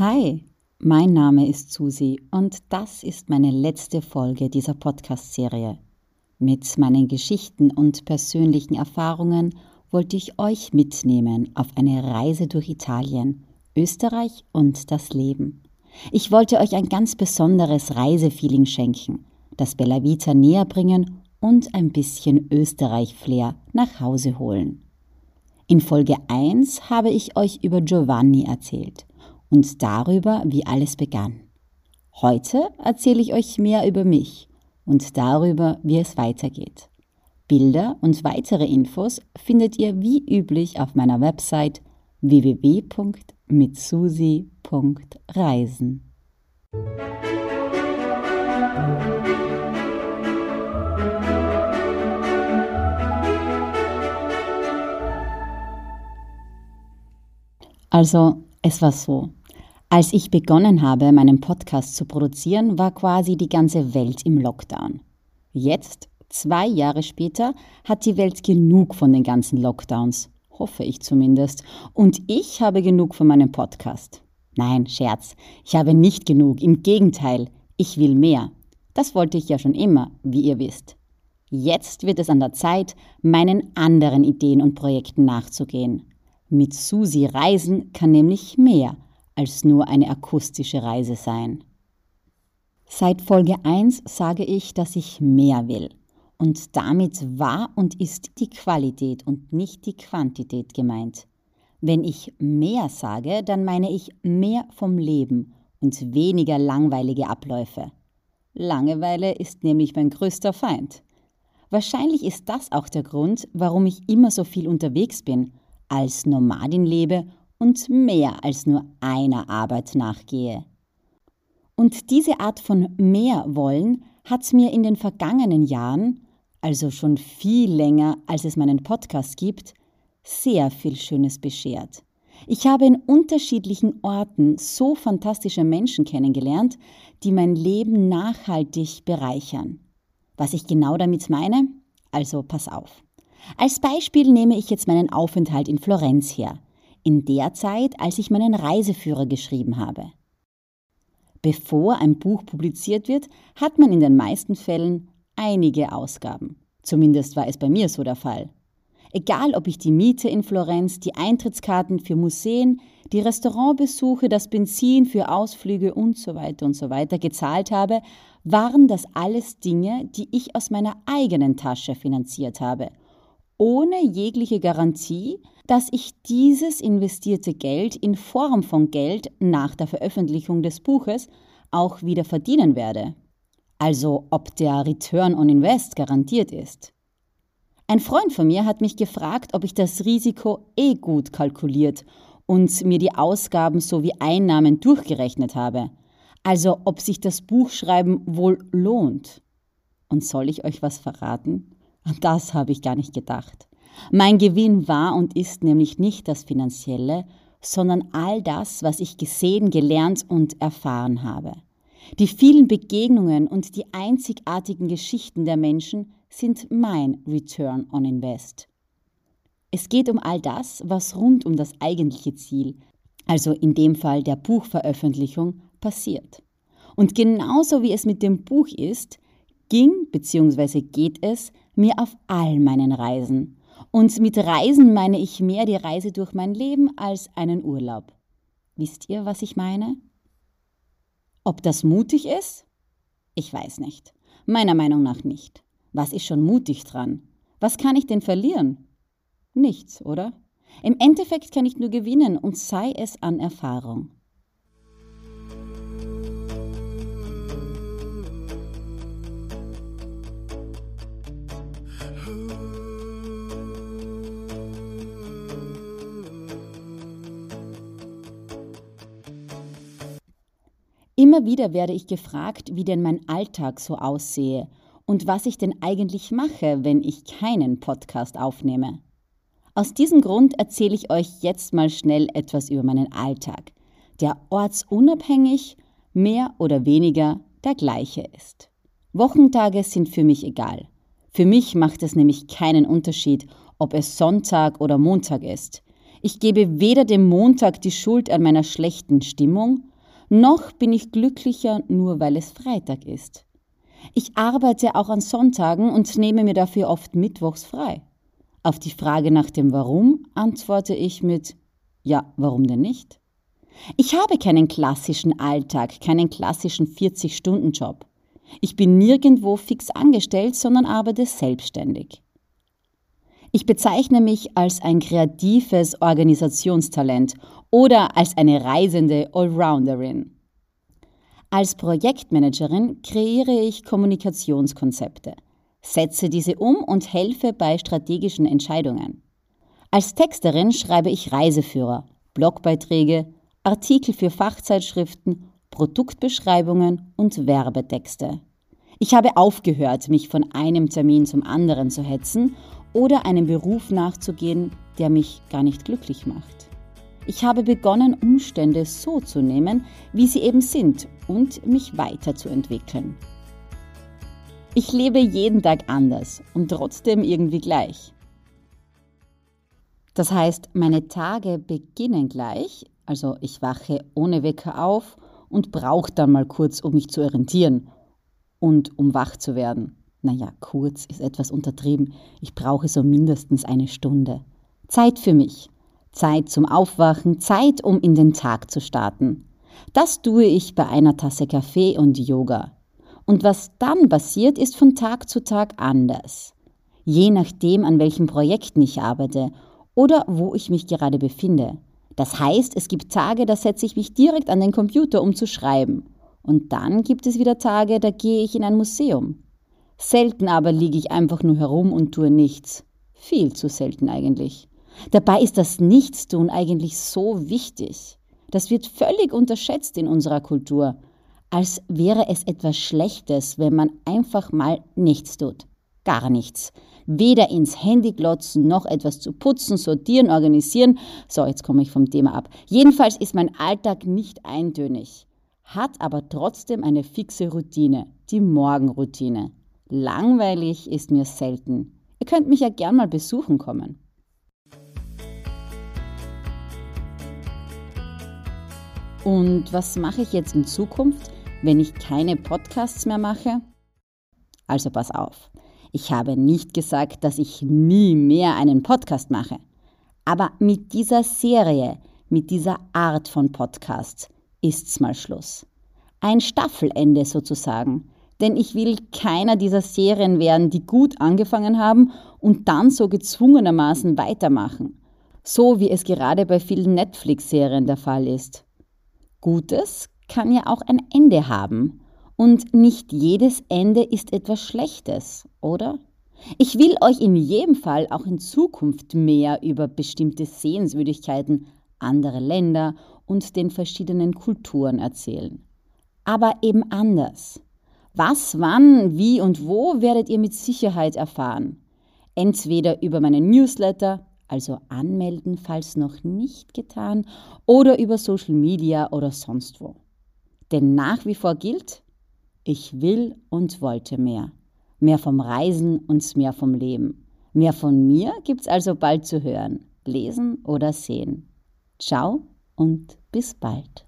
Hi, mein Name ist Susi und das ist meine letzte Folge dieser Podcast-Serie. Mit meinen Geschichten und persönlichen Erfahrungen wollte ich euch mitnehmen auf eine Reise durch Italien, Österreich und das Leben. Ich wollte euch ein ganz besonderes Reisefeeling schenken, das Bella Vita näher bringen und ein bisschen Österreich-Flair nach Hause holen. In Folge 1 habe ich euch über Giovanni erzählt und darüber, wie alles begann. Heute erzähle ich euch mehr über mich und darüber, wie es weitergeht. Bilder und weitere Infos findet ihr wie üblich auf meiner Website www.mitsusi.reisen. Also, es war so. Als ich begonnen habe, meinen Podcast zu produzieren, war quasi die ganze Welt im Lockdown. Jetzt, zwei Jahre später, hat die Welt genug von den ganzen Lockdowns. Hoffe ich zumindest. Und ich habe genug von meinem Podcast. Nein, Scherz. Ich habe nicht genug. Im Gegenteil, ich will mehr. Das wollte ich ja schon immer, wie ihr wisst. Jetzt wird es an der Zeit, meinen anderen Ideen und Projekten nachzugehen. Mit Susi reisen kann nämlich mehr als nur eine akustische Reise sein. Seit Folge 1 sage ich, dass ich mehr will. Und damit war und ist die Qualität und nicht die Quantität gemeint. Wenn ich mehr sage, dann meine ich mehr vom Leben und weniger langweilige Abläufe. Langeweile ist nämlich mein größter Feind. Wahrscheinlich ist das auch der Grund, warum ich immer so viel unterwegs bin, als Nomadin lebe und mehr als nur einer Arbeit nachgehe. Und diese Art von mehr wollen hat mir in den vergangenen Jahren, also schon viel länger als es meinen Podcast gibt, sehr viel Schönes beschert. Ich habe in unterschiedlichen Orten so fantastische Menschen kennengelernt, die mein Leben nachhaltig bereichern. Was ich genau damit meine? Also pass auf. Als Beispiel nehme ich jetzt meinen Aufenthalt in Florenz her in der Zeit, als ich meinen Reiseführer geschrieben habe. Bevor ein Buch publiziert wird, hat man in den meisten Fällen einige Ausgaben. Zumindest war es bei mir so der Fall. Egal, ob ich die Miete in Florenz, die Eintrittskarten für Museen, die Restaurantbesuche, das Benzin für Ausflüge und so weiter und so weiter gezahlt habe, waren das alles Dinge, die ich aus meiner eigenen Tasche finanziert habe, ohne jegliche Garantie, dass ich dieses investierte Geld in Form von Geld nach der Veröffentlichung des Buches auch wieder verdienen werde. Also ob der Return on Invest garantiert ist. Ein Freund von mir hat mich gefragt, ob ich das Risiko eh gut kalkuliert und mir die Ausgaben sowie Einnahmen durchgerechnet habe. Also ob sich das Buchschreiben wohl lohnt. Und soll ich euch was verraten? Das habe ich gar nicht gedacht. Mein Gewinn war und ist nämlich nicht das Finanzielle, sondern all das, was ich gesehen, gelernt und erfahren habe. Die vielen Begegnungen und die einzigartigen Geschichten der Menschen sind mein Return on Invest. Es geht um all das, was rund um das eigentliche Ziel, also in dem Fall der Buchveröffentlichung, passiert. Und genauso wie es mit dem Buch ist, ging bzw. geht es mir auf all meinen Reisen, und mit Reisen meine ich mehr die Reise durch mein Leben als einen Urlaub. Wisst ihr, was ich meine? Ob das mutig ist? Ich weiß nicht. Meiner Meinung nach nicht. Was ist schon mutig dran? Was kann ich denn verlieren? Nichts, oder? Im Endeffekt kann ich nur gewinnen und sei es an Erfahrung. Immer wieder werde ich gefragt, wie denn mein Alltag so aussehe und was ich denn eigentlich mache, wenn ich keinen Podcast aufnehme. Aus diesem Grund erzähle ich euch jetzt mal schnell etwas über meinen Alltag, der ortsunabhängig mehr oder weniger der gleiche ist. Wochentage sind für mich egal. Für mich macht es nämlich keinen Unterschied, ob es Sonntag oder Montag ist. Ich gebe weder dem Montag die Schuld an meiner schlechten Stimmung, noch bin ich glücklicher nur weil es Freitag ist. Ich arbeite auch an Sonntagen und nehme mir dafür oft Mittwochs frei. Auf die Frage nach dem Warum antworte ich mit Ja, warum denn nicht? Ich habe keinen klassischen Alltag, keinen klassischen 40-Stunden-Job. Ich bin nirgendwo fix angestellt, sondern arbeite selbstständig. Ich bezeichne mich als ein kreatives Organisationstalent oder als eine reisende Allrounderin. Als Projektmanagerin kreiere ich Kommunikationskonzepte, setze diese um und helfe bei strategischen Entscheidungen. Als Texterin schreibe ich Reiseführer, Blogbeiträge, Artikel für Fachzeitschriften, Produktbeschreibungen und Werbetexte. Ich habe aufgehört, mich von einem Termin zum anderen zu hetzen oder einem Beruf nachzugehen, der mich gar nicht glücklich macht. Ich habe begonnen, Umstände so zu nehmen, wie sie eben sind und mich weiterzuentwickeln. Ich lebe jeden Tag anders und trotzdem irgendwie gleich. Das heißt, meine Tage beginnen gleich, also ich wache ohne Wecker auf und brauche dann mal kurz, um mich zu orientieren und um wach zu werden. Naja, kurz ist etwas untertrieben. Ich brauche so mindestens eine Stunde. Zeit für mich. Zeit zum Aufwachen, Zeit, um in den Tag zu starten. Das tue ich bei einer Tasse Kaffee und Yoga. Und was dann passiert, ist von Tag zu Tag anders. Je nachdem, an welchen Projekten ich arbeite oder wo ich mich gerade befinde. Das heißt, es gibt Tage, da setze ich mich direkt an den Computer, um zu schreiben. Und dann gibt es wieder Tage, da gehe ich in ein Museum. Selten aber liege ich einfach nur herum und tue nichts. Viel zu selten eigentlich. Dabei ist das Nichtstun eigentlich so wichtig. Das wird völlig unterschätzt in unserer Kultur, als wäre es etwas Schlechtes, wenn man einfach mal nichts tut. Gar nichts. Weder ins Handy glotzen, noch etwas zu putzen, sortieren, organisieren. So, jetzt komme ich vom Thema ab. Jedenfalls ist mein Alltag nicht eintönig, hat aber trotzdem eine fixe Routine, die Morgenroutine. Langweilig ist mir selten. Ihr könnt mich ja gern mal besuchen kommen. Und was mache ich jetzt in Zukunft, wenn ich keine Podcasts mehr mache? Also pass auf. Ich habe nicht gesagt, dass ich nie mehr einen Podcast mache. Aber mit dieser Serie, mit dieser Art von Podcasts ist's mal Schluss. Ein Staffelende sozusagen denn ich will keiner dieser Serien werden, die gut angefangen haben und dann so gezwungenermaßen weitermachen, so wie es gerade bei vielen Netflix-Serien der Fall ist. Gutes kann ja auch ein Ende haben, und nicht jedes Ende ist etwas Schlechtes, oder? Ich will euch in jedem Fall auch in Zukunft mehr über bestimmte Sehenswürdigkeiten, andere Länder und den verschiedenen Kulturen erzählen. Aber eben anders. Was, wann, wie und wo werdet ihr mit Sicherheit erfahren. Entweder über meinen Newsletter, also anmelden, falls noch nicht getan, oder über Social Media oder sonst wo. Denn nach wie vor gilt, ich will und wollte mehr. Mehr vom Reisen und mehr vom Leben. Mehr von mir gibt's also bald zu hören, lesen oder sehen. Ciao und bis bald.